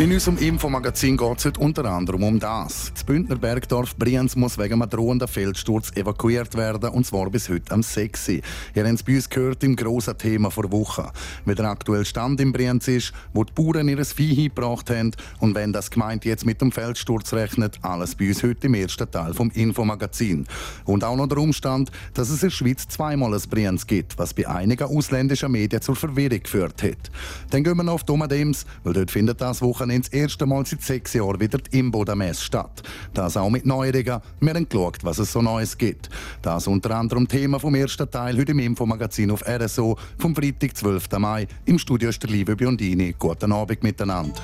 In unserem Infomagazin geht es heute unter anderem um das. Das Bündner Bergdorf Brienz muss wegen einem drohenden Feldsturz evakuiert werden, und zwar bis heute am 6. Ihr habt es bei uns gehört im grossen Thema vor Woche. Wie der aktuelle Stand in Brienz ist, wo die Bauern ihr Vieh hingebracht haben und wenn das Gemeinde jetzt mit dem Feldsturz rechnet, alles bei uns heute im ersten Teil vom Infomagazin. Und auch noch der Umstand, dass es in der Schweiz zweimal ein Brienz gibt, was bei einigen ausländischen Medien zur Verwirrung geführt hat. Dann gehen wir noch auf Domadems, weil dort findet das Wochenende Wochenende das erste Mal seit sechs Jahren wieder die Imboda-Messe statt. Das auch mit Neuerungen. Wir haben geschaut, was es so Neues gibt. Das unter anderem Thema vom ersten Teil heute im Infomagazin auf RSO vom Freitag, 12. Mai. Im Studio ist der liebe Biondini. Guten Abend miteinander.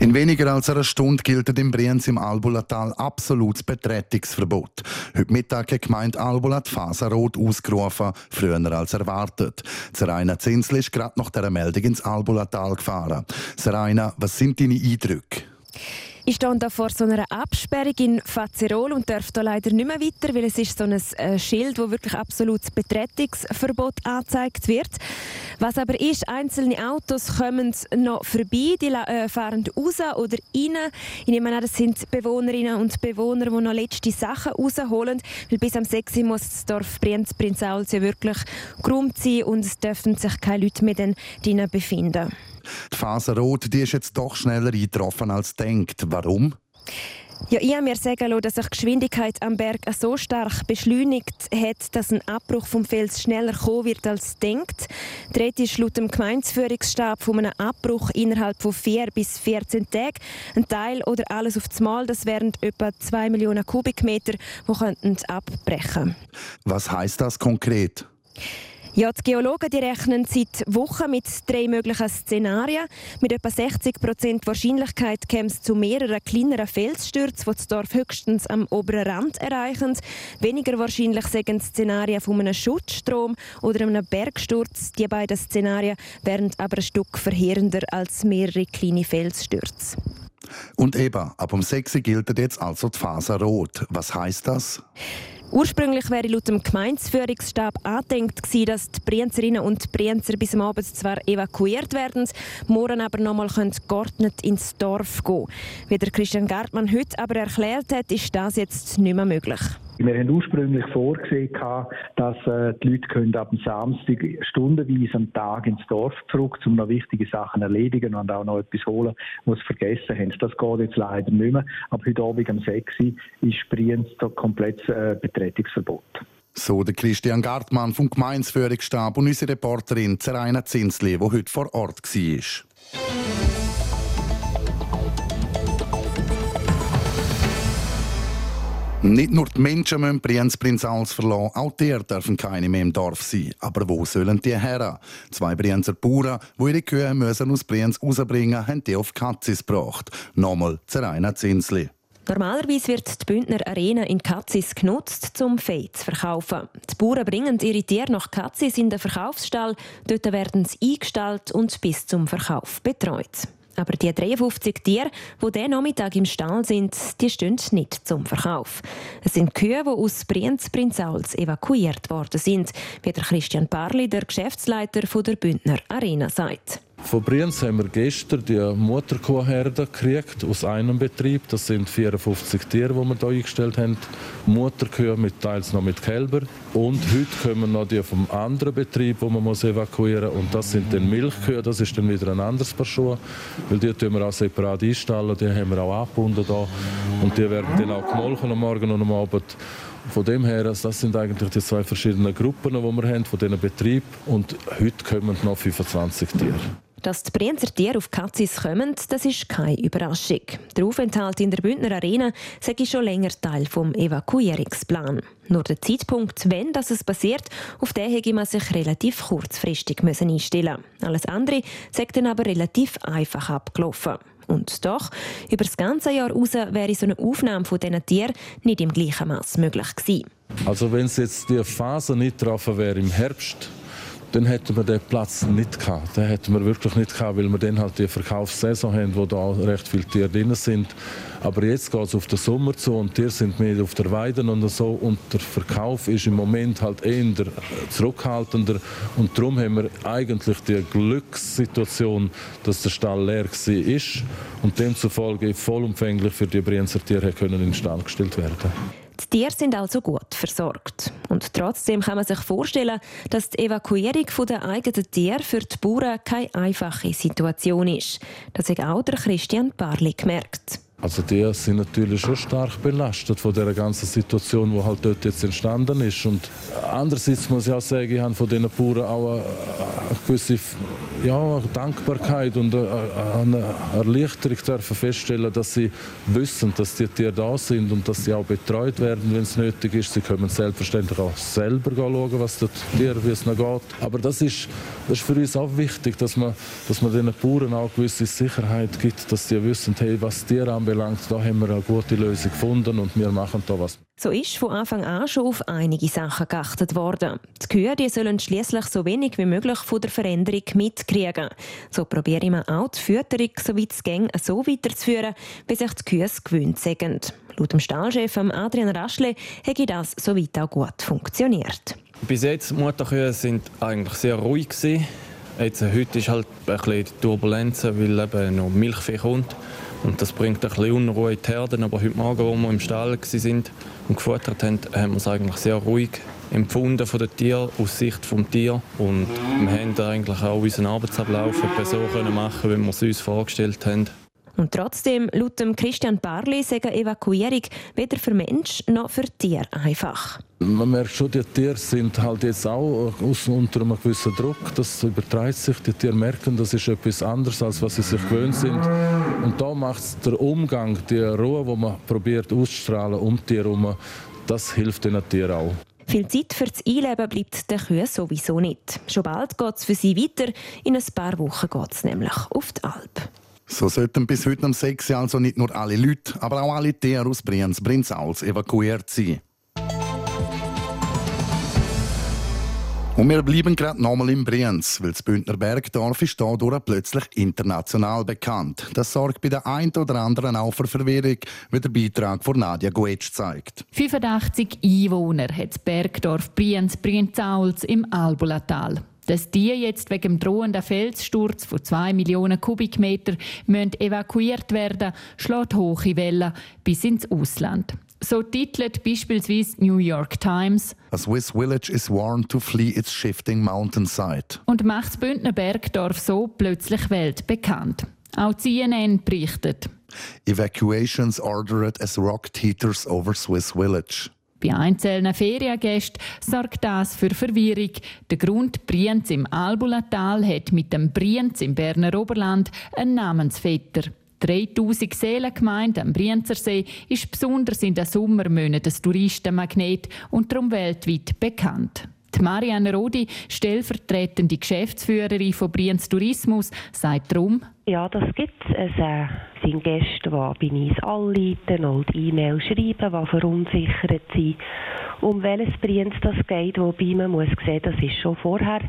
In weniger als einer Stunde gilt im Brienz im Albulatal absolutes Betretungsverbot. Heute Mittag hat die Phase rot ausgerufen, früher als erwartet. Zeraina Zinsli ist gerade nach dieser Meldung ins Albulatal gefahren. Zeraina, was sind deine Eindrücke? Ich stehe da vor so einer Absperrung in Fazerol und darf da leider nicht mehr weiter, weil es ist so ein äh, Schild, wo wirklich absolutes Betretungsverbot angezeigt wird. Was aber ist, einzelne Autos kommen noch vorbei, die äh, fahren raus oder rein. Ich nehme an, das sind Bewohnerinnen und Bewohner, die noch letzte Sachen rausholen, weil bis am 6 Uhr muss das Dorf Brienz Prinzauls ja wirklich geräumt sein und es dürfen sich keine Leute mehr drinnen befinden. Die Phase Rot die ist jetzt doch schneller eingetroffen als denkt. Warum? Ja, ich habe mir sagen lassen, dass sich die Geschwindigkeit am Berg so stark beschleunigt hat, dass ein Abbruch vom Fels schneller kommen wird als denkt. Die Rede ist laut dem Gemeindeführungsstab von einem Abbruch innerhalb von vier bis 14 Tagen. Ein Teil oder alles auf das Mal, das wären etwa 2 Millionen Kubikmeter, die abbrechen könnten. Was heißt das konkret? Ja, die Geologen die rechnen seit Wochen mit drei möglichen Szenarien. Mit etwa 60 Prozent Wahrscheinlichkeit käme es zu mehreren kleineren Felsstürzen, die das Dorf höchstens am oberen Rand erreichen. Weniger wahrscheinlich sind Szenarien von einem Schutzstrom oder einem Bergsturz. Die beiden Szenarien wären aber ein Stück verheerender als mehrere kleine Felsstürze. Und eben, ab um 6 gilt jetzt also die Phase Rot. Was heißt das? Ursprünglich wäre laut dem Gemeindeführungsstab angedenkt gewesen, dass die Brienzerinnen und Brienzer bis am Abend zwar evakuiert werden, morgen aber noch nochmal geordnet ins Dorf gehen Wie der Christian Gartmann heute aber erklärt hat, ist das jetzt nicht mehr möglich. Wir haben ursprünglich vorgesehen, dass äh, die Leute ab dem Samstag stundenweise am Tag ins Dorf zurück, um noch wichtige Sachen erledigen und auch noch etwas holen, was sie vergessen haben. Das geht jetzt leider nicht mehr. Aber heute Abend um 6 Uhr ist Brienz komplett äh, Betretungsverbot. So der Christian Gartmann vom Gemeinsführungsstab und unsere Reporterin Zeraina Zinsli, die heute vor Ort war. Nicht nur die Menschen müssen Brienz Prinzals verlassen, auch die dürfen keine mehr im Dorf sein. Aber wo sollen die her? Zwei Brienzer Bauern, die ihre Kühe müssen aus Brienz rausbringen haben die auf Katzis gebracht. Nochmal zu Rainer Zinsli. Normalerweise wird die Bündner Arena in Katzis genutzt, um Vieh zu verkaufen. Die Bauern bringen ihre Tiere nach Katzis in den Verkaufsstall. Dort werden sie eingestellt und bis zum Verkauf betreut. Aber die 53 Tiere, die diesen Nachmittag im Stall sind, die stehen nicht zum Verkauf. Es sind Kühe, die aus Brienz Prinzals evakuiert worden sind, wie der Christian Parli, der Geschäftsleiter der Bündner Arena, sagt. Von Brienz haben wir gestern die Mutterkuhherde gekriegt aus einem Betrieb. Das sind 54 Tiere, die wir hier eingestellt haben. Mutterkühe mit teils noch mit Kälbern. Und heute kommen noch die vom anderen Betrieb, die man evakuieren muss. Und das sind dann Milchkühe. Das ist dann wieder ein anderes Paar Schuhe. Weil die tun wir auch separat einstellen. Die haben wir auch abgebunden da. Und die werden dann auch gemolken am Morgen und am Abend. Von dem her, also das sind eigentlich die zwei verschiedenen Gruppen, die wir haben, von diesen Betrieben. Und heute kommen noch 25 Tiere. Dass die Brienzer Tiere auf Katzis kommen, das ist keine Überraschung. Der Aufenthalt in der Bündner Arena sei schon länger Teil des Evakuierungsplan. Nur der Zeitpunkt, wenn das passiert, auf den hätte man sich relativ kurzfristig einstellen müssen. Alles andere sei dann aber relativ einfach abgelaufen. Und doch, über das ganze Jahr hinaus wäre so eine Aufnahme von diesen Tieren nicht im gleichen Maß möglich gewesen. Also wenn es jetzt die Phase nicht getroffen wäre im Herbst, dann hätten wir den Platz nicht gehabt. Den hätten wir wirklich nicht gehabt, weil wir dann halt die Verkaufssaison haben, wo da recht viele Tiere drin sind. Aber jetzt geht es auf den Sommer zu und Tiere sind mehr auf der Weide und so und der Verkauf ist im Moment halt eher zurückhaltender und darum haben wir eigentlich die Glückssituation, dass der Stall leer war und demzufolge vollumfänglich für die Brienzer Tiere können in den Stall gestellt werden. Die Tiere sind also gut versorgt. Und trotzdem kann man sich vorstellen, dass die Evakuierung der eigenen Tiere für die Bauern keine einfache Situation ist. Das hat auch der Christian Barli gemerkt. Also die sind natürlich schon stark belastet von der ganzen Situation, die halt dort jetzt entstanden ist. Und andererseits muss ich auch sagen, ich habe von diesen Bauern auch eine, gewisse ja, Dankbarkeit und eine Erleichterung dürfen feststellen, dass sie wissen, dass die Tiere da sind und dass sie auch betreut werden, wenn es nötig ist. Sie können selbstverständlich auch selber schauen, was das Tier, wie es noch geht. Aber das ist, das ist für uns auch wichtig, dass man, dass man den Bauern auch gewisse Sicherheit gibt, dass sie wissen, hey, was Tiere anbelangt, da haben wir eine gute Lösung gefunden und wir machen da was. So ist von Anfang an schon auf einige Sachen geachtet worden. Die Kühe die sollen schließlich so wenig wie möglich von der Veränderung mitkriegen. So probiere ich auch die Fütterung so weit es geht, so weiterzuführen, bis sich die Kühe gewöhnt sind. Laut dem Stallchef Adrian Raschle hätte das soweit auch gut funktioniert. Bis jetzt Mutterkühe sind eigentlich sehr ruhig gewesen. Jetzt, heute ist halt ein bisschen Turbulenz, weil eben noch Milchvieh kommt. Und das bringt ein bisschen Unruhe in die Herden. Aber heute Morgen, als wir im Stall waren und gefuttert haben, haben wir es eigentlich sehr ruhig empfunden von den Tieren, aus Sicht des Tier. Und wir haben eigentlich auch unseren Arbeitsablauf so machen, wie wir es uns vorgestellt haben. Und trotzdem, laut Christian Barley, sagen Evakuierung weder für Mensch noch für Tier einfach. Man merkt schon, die Tiere sind halt jetzt auch unter einem gewissen Druck. Das übertreibt sich. Die Tiere merken, das ist etwas anderes, als was sie sich gewöhnt sind. Und da macht es der Umgang, die Ruhe, die man probiert auszustrahlen um die Tiere herum, das hilft den Tieren auch. Viel Zeit für das Einleben bleibt den Kühen sowieso nicht. Schon bald geht es für sie weiter. In ein paar Wochen geht es nämlich auf die Alp. So sollten bis heute am 6. also nicht nur alle Leute, aber auch alle Tiere aus Brienz, Brinzauls evakuiert sein. Und wir bleiben gerade nochmal in Brienz, weil das Bündner Bergdorf ist dadurch plötzlich international bekannt. Das sorgt bei der einen oder anderen auch für Verwirrung, wie der Beitrag von Nadia Guetsch zeigt. 85 Einwohner hat das Bergdorf Brienz-Brienzauls im Albulatal. Dass die jetzt wegen dem drohenden Felssturz von 2 Millionen Kubikmeter evakuiert werden schlägt hohe Wellen bis ins Ausland. So titelt beispielsweise New York Times A Swiss village is warned to flee its shifting mountainside. Und macht das Bündner Bergdorf so plötzlich weltbekannt. Auch CNN berichtet. Evacuations ordered as rocket heaters over Swiss village. Bei einzelnen Feriengästen sorgt das für Verwirrung. Der Grund Brienz im Albulatal hat mit dem Brienz im Berner Oberland einen Namensvetter. 3000 Seelengemeinde am Brienzersee ist besonders in den Sommermonaten ein Touristenmagnet und darum weltweit bekannt. Die Marianne Rodi, stellvertretende Geschäftsführerin von Brienz Tourismus, sagt darum, ja, das gibt es. Es äh, sind Gäste, die bei uns anleiten und E-Mail schreiben, die verunsichert sind. Um welches Brienz das geht, wobei man muss sehen, das ist schon vorher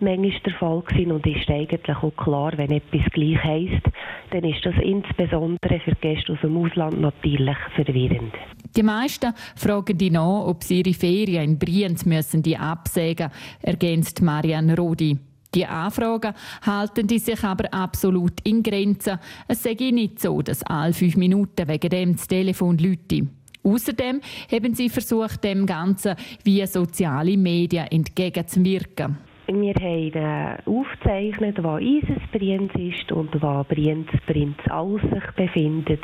manchmal der Fall gewesen und ist eigentlich auch klar, wenn etwas gleich heisst, dann ist das insbesondere für Gäste aus dem Ausland natürlich verwirrend. Die meisten fragen die nach, ob sie ihre Ferien in Brienz müssen die absägen, ergänzt Marianne Rodi. Die Anfragen halten die sich aber absolut in Grenzen. Es sei nicht so, dass alle fünf Minuten wegen dem das Telefon läute. Außerdem haben sie versucht, dem Ganzen via soziale Medien entgegenzuwirken. Wir haben aufgezeichnet, wo unser Brienz ist und wo Brienz Prinz alles sich befindet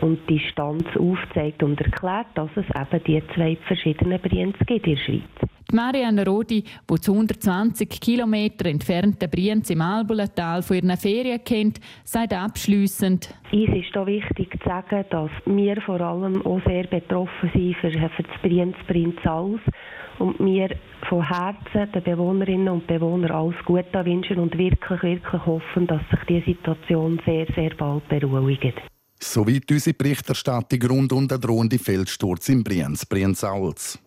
und die Distanz aufzeigt und erklärt, dass es eben die zwei verschiedenen Brienz gibt in der Schweiz. Marianne Rodi, die zu 120 km entfernten Brienz im Albulatal von ihren Ferien kennt, sagt abschliessend: Uns ist hier wichtig zu sagen, dass wir vor allem auch sehr betroffen sind für, für das Brienz Prinz alles und wir von Herzen den Bewohnerinnen und Bewohnern alles Gute wünschen und wirklich, wirklich hoffen, dass sich die Situation sehr, sehr bald beruhigt. Soweit unsere Berichterstattung rund um den drohenden Feldsturz in Brienz, Brienz-Auls.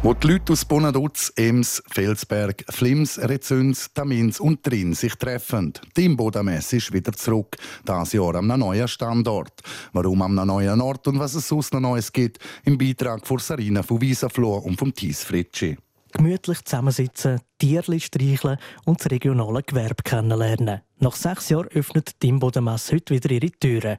Wo die Leute aus Bonaduz, Ems, Felsberg, Flims, Rezüns, Tamins und Trin sich treffen. Die Imboda-Messe ist wieder zurück, dieses Jahr am neuen Standort. Warum am neuen Ort und was es sonst noch Neues gibt, im Beitrag von Sarina von Wiesaflor und vom Thies Fritschi gemütlich zusammensitzen, Tierli streicheln und das regionale Gewerbe kennenlernen. Nach sechs Jahren öffnet die Imboden-Messe heute wieder ihre Türen.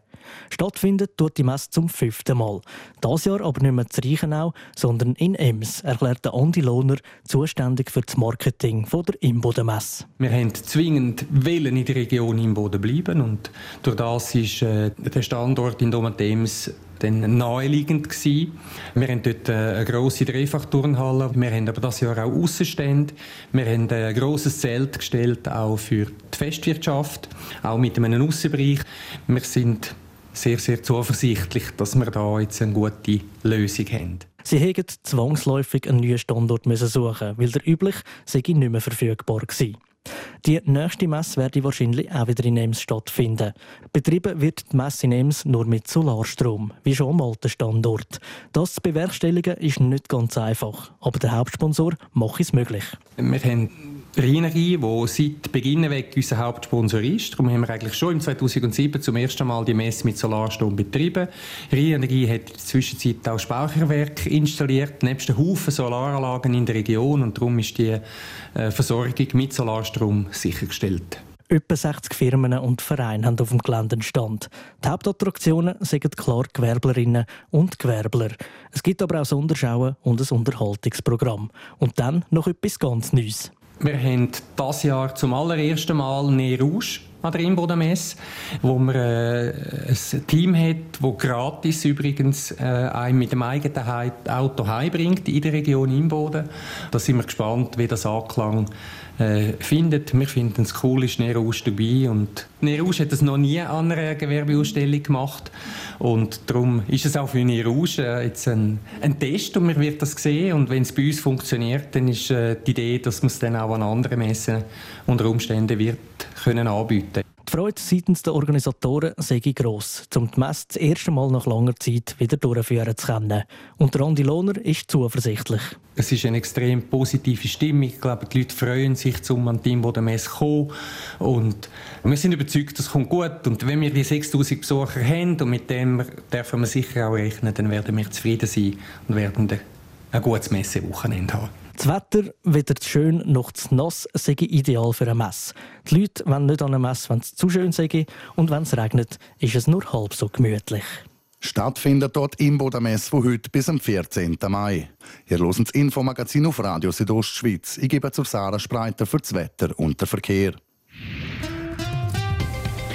Stattfindet tut die Messe zum fünften Mal. Das Jahr aber nicht mehr zu Reichenau, sondern in Ems, erklärt Andi Lohner, zuständig für das Marketing der Imboden-Messe. Wir haben zwingend Willen in der Region Imboden bleiben und durch das ist äh, der Standort in Domatems dann naheliegend gewesen. Wir haben dort eine grosse Dreifachturnhalle. Wir haben aber das Jahr auch Aussenstände. Wir haben ein grosses Zelt gestellt, auch für die Festwirtschaft, auch mit einem Aussenbereich. Wir sind sehr, sehr zuversichtlich, dass wir da jetzt eine gute Lösung haben. Sie hätten zwangsläufig einen neuen Standort suchen weil der üblich sei nicht mehr verfügbar gewesen. Die nächste Messe werde wahrscheinlich auch wieder in Ems stattfinden. Betrieben wird die Messe in Ems nur mit Solarstrom, wie schon am alten Standort. Das zu bewerkstelligen ist nicht ganz einfach, aber der Hauptsponsor macht es möglich. Wir haben Rheinerie, die seit Beginn weg unser Hauptsponsor ist. Darum haben wir eigentlich schon im 2007 zum ersten Mal die Messe mit Solarstrom betrieben. Rheinerie hat in der Zwischenzeit auch Speicherwerke installiert, nebst den Haufen Solaranlagen in der Region und darum ist die äh, Versorgung mit Solarstrom sichergestellt. Etwa 60 Firmen und Vereine haben auf dem Gelände einen Stand. Die Hauptattraktionen sind klar Gewerblerinnen und Gewerbler. Es gibt aber auch Sonderschauen und ein Unterhaltungsprogramm. Und dann noch etwas ganz Neues. Wir haben dieses Jahr zum allerersten Mal «Ne Rouge» an der Imboden-Messe, wo man äh, ein Team hat, das gratis übrigens äh, einen mit dem eigenen Auto heimbringt in der Region Imboden. Da sind wir gespannt, wie das Anklang äh, findet. Wir finden es cool, ist Nerouge dabei. Und Nerouge hat das noch nie an einer Gewerbeausstellung gemacht. Und darum ist es auch für Nerouge äh, jetzt ein, ein, Test und man wird das sehen. Und wenn es bei uns funktioniert, dann ist äh, die Idee, dass man es dann auch an anderen Messen unter Umständen wird können anbieten die Freude seitens der Organisatoren sei gross, um die Messe das erste Mal nach langer Zeit wieder durchführen zu können. Und Andi Lohner ist zuversichtlich. Es ist eine extrem positive Stimmung. Ich glaube, die Leute freuen sich, um an die Messe zu kommen. Und wir sind überzeugt, das kommt gut. Und wenn wir die 6000 Besucher haben, und mit dem dürfen wir sicher auch rechnen, dann werden wir zufrieden sein und werden ein gutes Messewochenende haben. Das Wetter, weder zu schön noch zu nass, sei ideal für eine Messe. Die Leute wollen nicht an eine Messe, wenn es zu schön sei. Und wenn es regnet, ist es nur halb so gemütlich. Stattfindet dort im Bodamess von heute bis am 14. Mai. Ihr hört das Infomagazin auf Radio Südostschweiz. Ich gebe zu Sarah Spreiter für das Wetter und den Verkehr.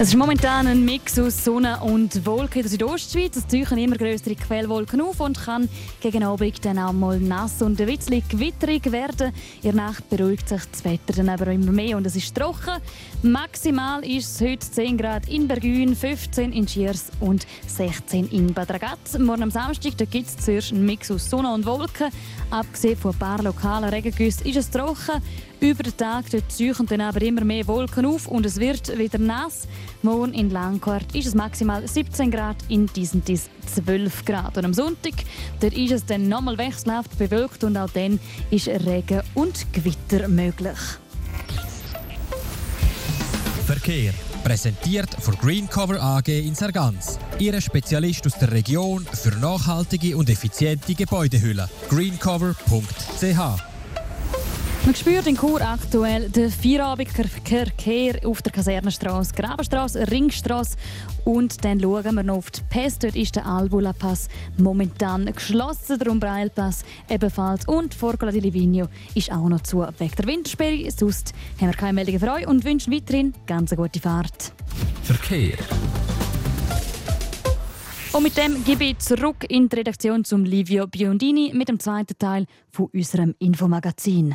Es ist momentan ein Mix aus Sonne und Wolken in der Südostschweiz. Es tauchen immer größere Quellwolken auf und kann gegen Abend dann auch mal nass und ein bisschen gewitterig werden. In der Nacht beruhigt sich das Wetter dann aber immer mehr und es ist trocken. Maximal ist es heute 10 Grad in Bergün, 15 in Schiers und 16 in Bad Ragaz. Morgen am Samstag gibt es zuerst einen Mix aus Sonne und Wolken. Abgesehen von ein paar lokalen Regengüssen ist es trocken. Über den Tag ziehen dann aber immer mehr Wolken auf und es wird wieder nass. Morgen in Langquart ist es maximal 17 Grad, in diesen 12 Grad. Und am Sonntag dort ist es dann nochmal wechselhaft bewölkt und auch dann ist Regen und Gewitter möglich. Verkehr. Präsentiert von Greencover AG in Sargans. Ihre Spezialist aus der Region für nachhaltige und effiziente Gebäudehülle. greencover.ch man spürt in Chur aktuell den Feierabendverkehr auf der Kasernenstraße, Grabenstraße, Ringstraße und dann schauen wir noch auf die Pässe. Dort ist der Albula-Pass momentan geschlossen, der Umbreilpass ebenfalls und Forgola di Livigno ist auch noch zu wegen der Wintersperre. Sonst haben wir keine Meldungen für euch und wünschen weiterhin ganz eine gute Fahrt. Verkehr. Und mit dem gebe ich zurück in die Redaktion zum Livio Biondini mit dem zweiten Teil von unserem Infomagazin.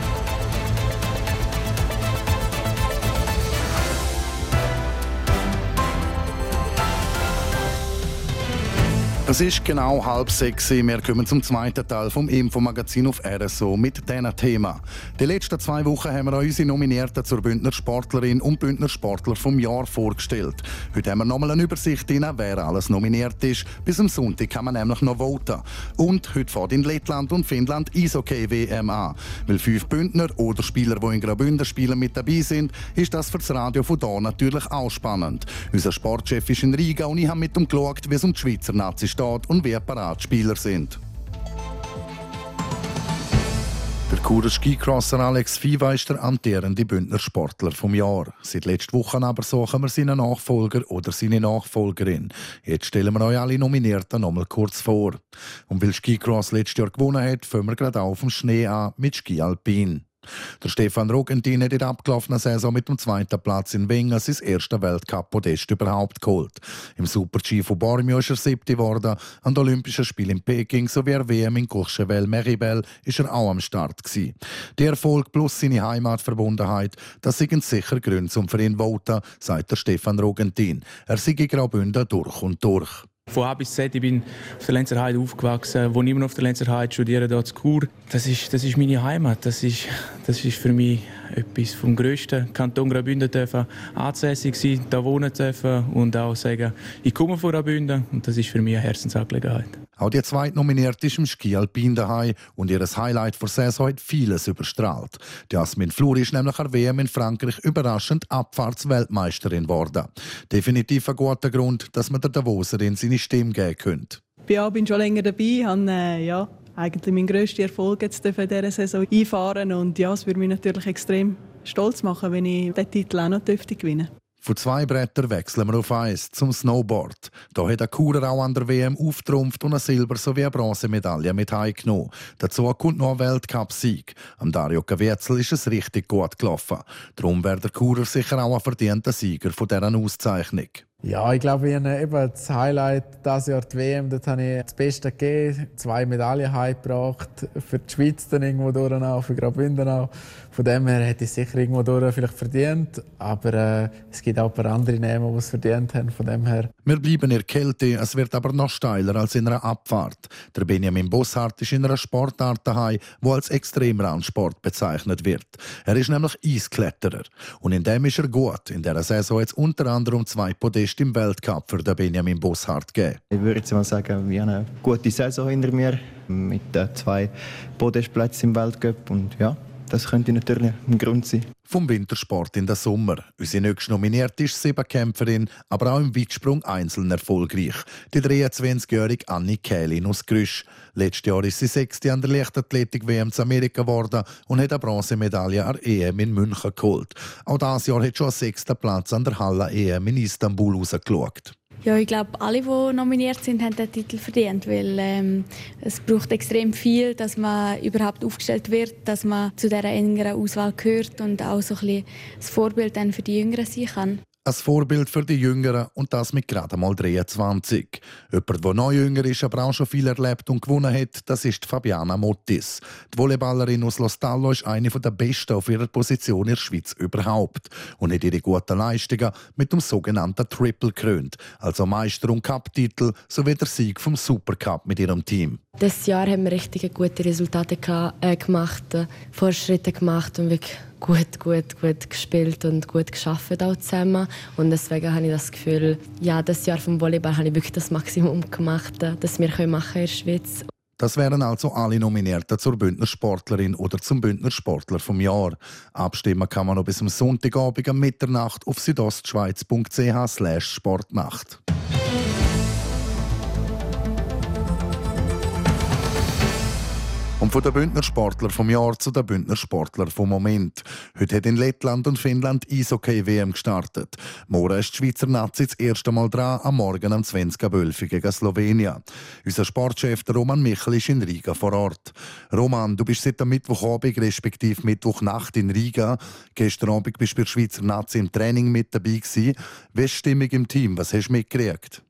Es ist genau halb sechs. Wir kommen zum zweiten Teil vom Infomagazin auf RSO mit diesem Thema. Die letzten zwei Wochen haben wir unsere Nominierten zur Bündner Sportlerin und Bündner Sportler vom Jahr vorgestellt. Heute haben wir nochmal eine Übersicht, rein, wer alles nominiert ist. Bis am Sonntag kann man nämlich noch voten. Und heute fährt in Lettland und Finnland Eishockey-WM an. Weil fünf Bündner oder Spieler, die in Graubünden spielen, mit dabei sind, ist das für das Radio von hier natürlich auch spannend. Unser Sportchef ist in Riga und ich habe mit ihm geschaut, wie es um die Schweizer Nazi steht und wer Paratspieler sind. Der Churer Skicrosser Alex Fiva ist der amtierende Bündner Sportler vom Jahr. Seit letzter Woche aber suchen wir seinen Nachfolger oder seine Nachfolgerin. Jetzt stellen wir euch alle Nominierten nochmal kurz vor. Und weil Skicross letztes Jahr gewonnen hat, fangen wir gerade auf dem Schnee an mit Ski Alpin. Der Stefan Rogentin hat in der abgelaufenen Saison mit dem zweiten Platz in Wengen sein erstes Weltcup-Podest überhaupt geholt. Im Super-G von Bormio ist er siebte geworden. An den Olympischen Spielen in Peking sowie der WM in Courchevel-Meribel ist er auch am Start. Gewesen. Der Erfolg plus seine Heimatverbundenheit, das sind sicher Gründe zum für ihn voten, sagt der Stefan Rogentin. Er sei Graubünden durch und durch. Von A bis Z, ich bin auf der Lenzer Heide aufgewachsen, wohne immer auf der Lenzer Heide, studiere dort zu Chur. Das ist, das ist meine Heimat, das ist, das ist für mich etwas vom grössten Kanton Graubünden dürfen ansässig sein, da wohnen dürfen und auch sagen, ich komme von Graubünden und das ist für mich eine Herzensangelegenheit. Auch die zweite nominierte ist im Ski Alpin daheim und ihr Highlight vor Saison hat vieles überstrahlt. Jasmin Flur ist nämlich an WM in Frankreich überraschend Abfahrtsweltmeisterin geworden. Definitiv ein guter Grund, dass man der Davoserin seine Stimme geben könnte. Ich bin schon länger dabei, habe äh, ja, eigentlich meinen grössten Erfolg jetzt in dieser Saison einfahren und ja, es würde mich natürlich extrem stolz machen, wenn ich den Titel auch noch gewinnen dürfte. Von zwei Brettern wechseln wir auf eins zum Snowboard. Da hat der Kurer auch an der WM auftrumpft und eine Silber- sowie eine Bronzemedaille mit heimgenommen. Dazu kommt noch ein Weltcup-Sieg. Am Dario Caviezel ist es richtig gut gelaufen. Darum wäre der Kurer sicher auch ein verdienter Sieger von dieser Auszeichnung. Ja, ich glaube, ich habe eben das Highlight dieses Jahr die WM, dort habe ich das Beste gegeben, zwei Medaillen heimgebracht, für die Schweiz dann irgendwo durch für Graubünden auch. Von dem her hätte ich es sicher irgendwo durch vielleicht verdient, aber äh, es gibt auch ein paar andere Namen, die es verdient haben, von dem her. Wir bleiben in der Kälte, es wird aber noch steiler als in einer Abfahrt. Der Benjamin Bosshardt ist in einer Sportart daheim, die als Extremrandsport bezeichnet wird. Er ist nämlich Eiskletterer und in dem ist er gut. In dieser Saison jetzt unter anderem zwei Podeste im Weltcup für den Benjamin Bosshardt gegeben. Ich würde jetzt mal sagen, wir haben eine gute Saison hinter mir mit zwei Podestplätzen im Weltcup und ja, das könnte natürlich ein Grund sein. Vom Wintersport in den Sommer. Unsere nächste nominierte ist Siebenkämpferin, aber auch im Weitsprung einzeln erfolgreich. Die 23-jährige Annie Kählin aus Grüsch. Letztes Jahr ist sie Sechste an der Leichtathletik-WM zu Amerika geworden und hat eine Bronzemedaille an der EM in München geholt. Auch dieses Jahr hat schon einen sechsten Platz an der Halle-EM in Istanbul rausgeschaut. Ja, ich glaube, alle, die nominiert sind, haben den Titel verdient, weil ähm, es braucht extrem viel, dass man überhaupt aufgestellt wird, dass man zu dieser engeren Auswahl gehört und auch so ein bisschen das Vorbild dann für die Jüngeren sein kann. Ein Vorbild für die Jüngeren und das mit gerade mal 23. Jemand, der noch jünger ist, aber auch schon viel erlebt und gewonnen hat, das ist Fabiana Mottis. Die Volleyballerin aus Lostallo ist eine der besten auf ihrer Position in der Schweiz überhaupt und hat ihre guten Leistungen mit dem sogenannten Triple krönt, also Meister- und Cup-Titel sowie der Sieg vom Supercup mit ihrem Team. Das Jahr haben wir richtig gute Resultate äh, gemacht, äh, Fortschritte gemacht und wirklich gut, gut, gut gespielt und gut geschafft auch zusammen. Und deswegen habe ich das Gefühl, ja, das Jahr vom Volleyball habe ich wirklich das Maximum gemacht, das wir machen in der Schweiz. Das wären also alle Nominierten zur Bündner Sportlerin oder zum Bündner Sportler vom Jahr. Abstimmen kann man noch bis am Sonntagabend um Mitternacht auf südostschweiz.ch von den Bündner Sportler vom Jahr zu den Bündner Sportler vom Moment. Heute hat in Lettland und Finnland Eishockey-WM gestartet. Morgen ist die Schweizer Nazi das erste Mal dran, am Morgen am 20.12 gegen Slowenien. Unser Sportchef Roman Michel ist in Riga vor Ort. Roman, du bist seit dem Mittwochabend respektive Mittwochnacht in Riga. Gestern Abend bist du bei der Schweizer Nazi im Training mit dabei gewesen. Wie ist die Stimmung im Team? Was hast du mitgekriegt?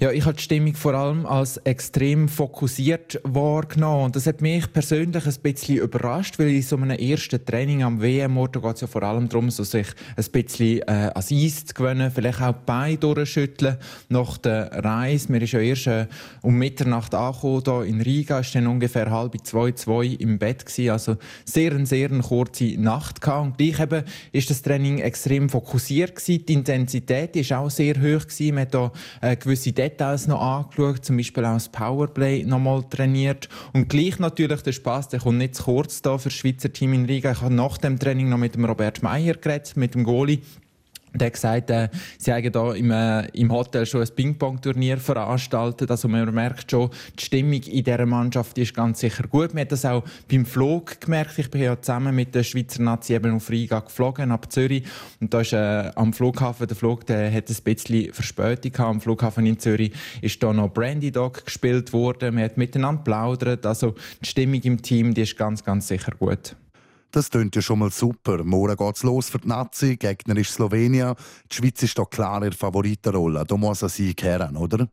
Ja, ich habe die Stimmung vor allem als extrem fokussiert wahrgenommen. Und das hat mich persönlich ein bisschen überrascht, weil in so einem ersten Training am WM-Ort geht es ja vor allem darum, so sich ein bisschen äh, ans Eis zu gewöhnen, vielleicht auch die Beine durchschütteln nach der Reise. Mir ist ja erst äh, um Mitternacht angekommen hier in Riga, ist dann ungefähr halb zwei, zwei im Bett gewesen. Also sehr, sehr eine kurze Nacht gehabt. Und gleich eben ist das Training extrem fokussiert gewesen. Die Intensität ist auch sehr hoch gewesen. Man hat da äh, gewisse Details noch angeschaut, zum Beispiel auch das Powerplay noch mal trainiert. Und gleich natürlich der Spaß, der kommt nicht zu kurz da für das Schweizer Team in Riga. Ich habe nach dem Training noch mit dem Robert Meyer geredet, mit dem Goalie. Der hat gesagt, äh, sie haben hier im, äh, im Hotel schon ein Ping-Pong-Turnier veranstaltet. Also man merkt schon, die Stimmung in dieser Mannschaft ist ganz sicher gut. Man hat das auch beim Flug gemerkt. Ich bin ja zusammen mit der Schweizer Nazi eben auf Riga geflogen, ab Zürich. Und da ist äh, am Flughafen, der Flug der hat ein bisschen Verspätung gehabt. Am Flughafen in Zürich ist da noch Brandy Dog gespielt worden. Man hat miteinander plaudert. Also die Stimmung im Team, die ist ganz, ganz sicher gut. Das klingt ja schon mal super. Morgen geht's los für die Nazi. Gegner ist Slowenien. Die Schweiz ist doch klar in der Favoritenrolle. Da muss er Sieg kehren, oder?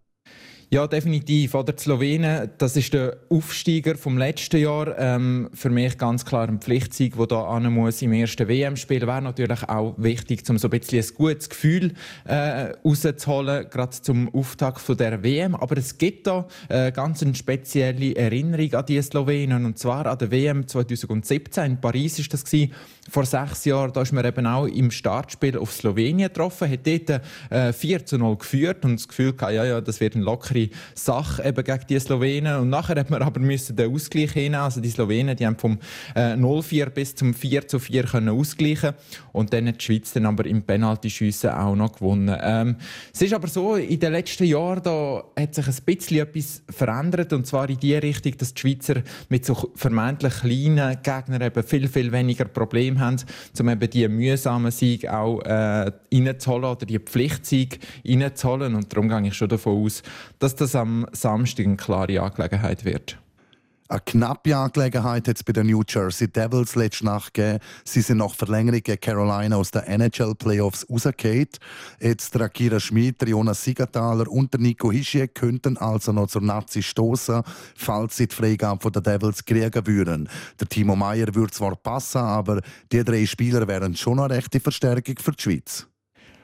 Ja, definitiv. Oder die Slowenen, das ist der Aufsteiger vom letzten Jahr. Ähm, für mich ganz klar ein Pflichtsieg, der da an muss im ersten WM-Spiel. Wäre natürlich auch wichtig, um so ein bisschen ein gutes Gefühl äh, rauszuholen, gerade zum Auftakt von der WM. Aber es gibt da äh, ganz eine spezielle Erinnerung an die Slowenen. Und zwar an der WM 2017 in Paris ist das gewesen. Vor sechs Jahren, da ist man eben auch im Startspiel auf Slowenien getroffen, hat dort äh, 4 zu 0 geführt und das Gefühl gehabt, ja, ja, das wird eine lockere Sache eben gegen die Slowenen. Und nachher hat man aber müssen den Ausgleich hinnehmen. Also die Slowenen, die haben vom äh, 0-4 bis zum 4 zu 4 können ausgleichen und dann hat die Schweiz dann aber im Penaltyschiessen auch noch gewonnen. Ähm, es ist aber so, in den letzten Jahren da hat sich ein bisschen etwas verändert und zwar in die Richtung, dass die Schweizer mit so vermeintlich kleinen Gegnern eben viel, viel weniger Probleme haben, um eben die mühsamen Sieg auch äh, reinzuholen oder die Pflichtsieg reinzuholen. Und darum gehe ich schon davon aus, dass das am Samstag eine klare Angelegenheit wird. Eine knappe Angelegenheit hat es bei den New Jersey Devils letzte Nacht gegeben. Sie sind nach Verlängerung gegen Carolina aus den NHL-Playoffs rausgefallen. Jetzt der Akira Schmid, Jonas Siegenthaler und der Nico Hischie könnten also noch zur Nazi stoßen, falls sie die Freigabe der Devils kriegen würden. Der Timo Meyer würde zwar passen, aber die drei Spieler wären schon eine rechte Verstärkung für die Schweiz.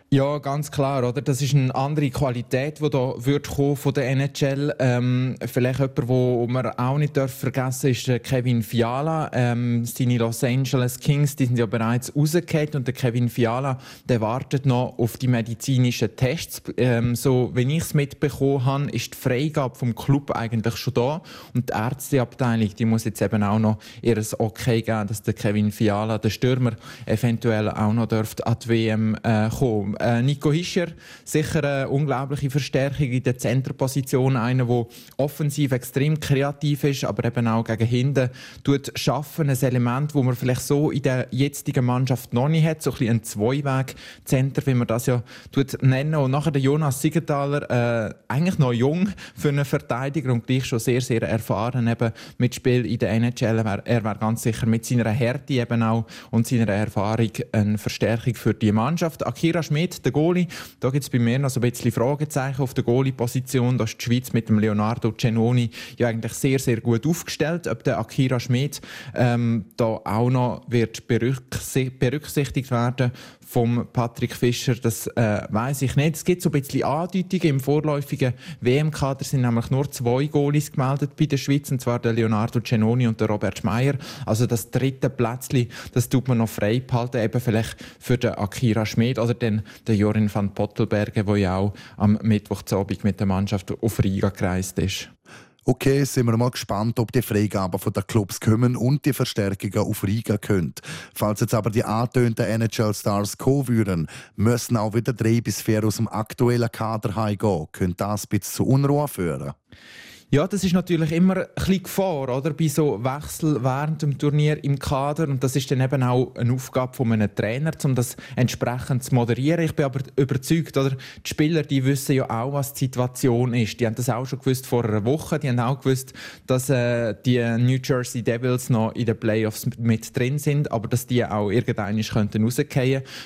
Ja, ganz klar, oder? Das ist eine andere Qualität, die da wird von der NHL. Ähm, vielleicht jemand, wo man auch nicht vergessen darf, ist Kevin Fiala. Ähm, seine Los Angeles Kings, die sind ja bereits rausgekehrt und der Kevin Fiala, der wartet noch auf die medizinischen Tests. Ähm, so, wenn ich es mitbekommen habe, ist die Freigabe vom Club eigentlich schon da und die Ärzteabteilung, die muss jetzt eben auch noch ihr Okay geben, dass der Kevin Fiala, der Stürmer, eventuell auch noch dürfte an die WM äh, kommen. Äh, Nico Hischer, sicher eine unglaubliche Verstärkung in der Zenterposition. Einer, der offensiv extrem kreativ ist, aber eben auch gegen hinten tut schaffen. Ein Element, das man vielleicht so in der jetzigen Mannschaft noch nicht hat. So ein, ein Zweiweg-Center, wie man das ja tut nennen. Und nachher der Jonas Siegenthaler, äh, eigentlich noch jung für einen Verteidiger und gleich schon sehr, sehr erfahren eben mit Spiel in der NHL. Er wäre ganz sicher mit seiner Härte eben auch und seiner Erfahrung eine Verstärkung für die Mannschaft. Akira Schmidt Schmidt, der Goalie. Da gibt es bei mir noch so ein bisschen Fragezeichen auf der Goalie-Position. Da ist die Schweiz mit dem Leonardo Cenoni ja eigentlich sehr, sehr gut aufgestellt. Ob der Akira Schmidt ähm, da auch noch wird berücksichtigt werden vom Patrick Fischer, das äh, weiß ich nicht. Es gibt so ein bisschen Andeutungen. Im vorläufigen WM-Kader sind nämlich nur zwei Goalies gemeldet bei der Schweiz, und zwar der Leonardo Cenoni und der Robert Meyer. Also das dritte Plätzchen, das tut man noch frei behalten, eben vielleicht für den Akira Schmid oder den, den Jorin van Pottelbergen, der ja auch am Mittwochabend mit der Mannschaft auf Riga gereist ist. Okay, sind wir mal gespannt, ob die Freigaben von den Clubs kommen und die Verstärkungen auf Riga können. Falls jetzt aber die antönten NHL-Stars kommen würden, müssen auch wieder drei bis vier aus dem aktuellen Kader heimgehen. Könnte das ein bisschen zu Unruhe führen? Ja, das ist natürlich immer ein bisschen Gefahr, oder? Bei so Wechsel während dem Turnier im Kader. Und das ist dann eben auch eine Aufgabe von einem Trainer, um das entsprechend zu moderieren. Ich bin aber überzeugt, oder? Die Spieler, die wissen ja auch, was die Situation ist. Die haben das auch schon gewusst vor einer Woche. Die haben auch gewusst, dass äh, die New Jersey Devils noch in den Playoffs mit drin sind, aber dass die auch irgendwann könnten.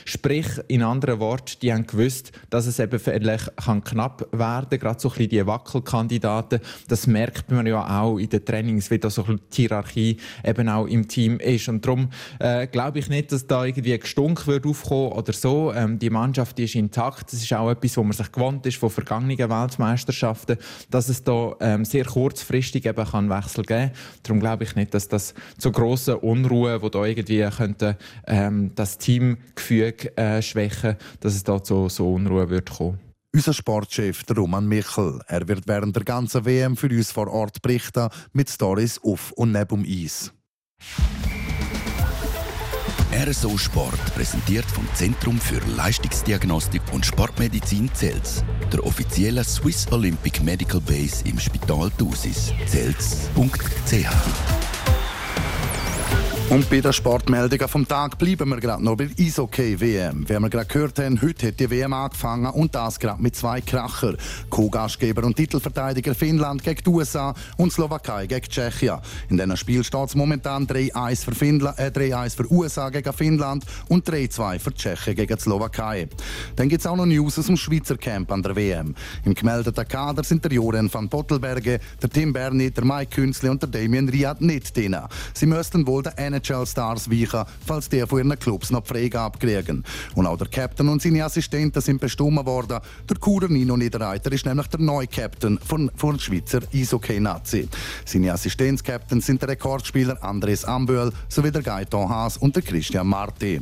Sprich, in anderen Worten, die haben gewusst, dass es eben vielleicht kann knapp werden, kann. gerade so ein bisschen die Wackelkandidaten das merkt man ja auch in den Trainings, wie da so die Hierarchie eben auch im Team ist. Und darum äh, glaube ich nicht, dass da irgendwie gestunk wird aufkommen oder so. Ähm, die Mannschaft die ist intakt. Das ist auch etwas, wo man sich gewohnt ist von vergangenen Weltmeisterschaften, dass es da ähm, sehr kurzfristig eben kann Wechsel geben. Darum glaube ich nicht, dass das zu grossen Unruhe, wo da irgendwie könnte ähm, das Teamgefüge äh, schwächen, dass es da zu so Unruhe wird kommen. Unser Sportchef Roman Michel. Er wird während der ganzen WM für uns vor Ort berichten mit Stories auf und neben dem Eis. RSO Sport präsentiert vom Zentrum für Leistungsdiagnostik und Sportmedizin Zels, der offiziellen Swiss Olympic Medical Base im Spital Thusis. Zels.ch und bei der Sportmeldung vom Tag bleiben wir gerade noch bei der Eishockey-WM. Wie wir gerade gehört haben, heute hat die WM angefangen und das gerade mit zwei Kracher. Co-Gastgeber und Titelverteidiger Finnland gegen die USA und Slowakei gegen Tschechien. In diesem Spiel steht es momentan 3-1 für, äh, 3-1 für USA gegen Finnland und 3-2 für Tschechien gegen die Slowakei. Dann gibt es auch noch News aus dem Schweizer Camp an der WM. Im gemeldeten Kader sind der Joren van Pottelberge, der Tim Berni, der Mike Künzli und der Damien Riad nicht drin. Sie müssten wohl den NHL-Stars weichen, falls die von ihren Clubs noch Freigabe kriegen. Und auch der Captain und seine Assistenten sind bestimmt worden. Der Kurer Nino Niederreiter ist nämlich der neue Captain von, von Schweizer Eishockey-Nazi. Seine Assistenzcaptains sind der Rekordspieler Andres Amböhl sowie der Gaetan Haas und der Christian Marti.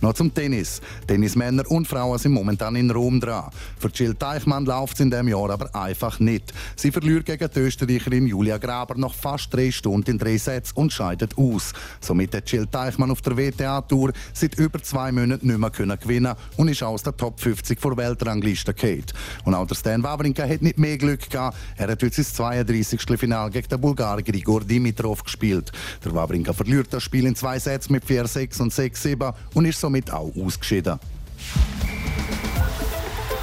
Noch zum Tennis. Tennismänner und Frauen sind momentan in Rom dran. Für Jill Teichmann läuft es in diesem Jahr aber einfach nicht. Sie verliert gegen die Österreicherin Julia Graber noch fast drei Stunden in drei Sätzen und scheidet aus. Somit Somit hat Jill Teichmann auf der WTA-Tour seit über zwei Monaten nicht mehr können gewinnen und ist aus der Top 50 vor Weltrangliste gefallen. Und auch der Stan Wawrinka hat nicht mehr Glück gehabt. Er hat heute sein 32. Final gegen den Bulgar Grigor Dimitrov gespielt. Der Wawrinka verliert das Spiel in zwei Sätzen mit 4-6 und 6-7 und ist somit auch ausgeschieden.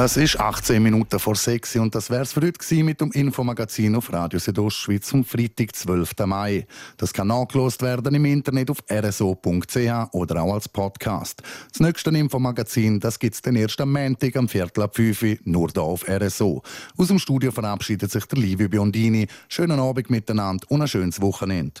Es ist 18 Minuten vor 6 und das wäre es für heute mit dem Infomagazin auf Radio Südostschweiz am Freitag, 12. Mai. Das kann nachgelost werden im Internet auf rso.ch oder auch als Podcast. Das nächste Infomagazin gibt es den ersten Montag am Viertel ab 5 Uhr, nur hier auf RSO. Aus dem Studio verabschiedet sich der Livio Biondini. Schönen Abend miteinander und ein schönes Wochenende.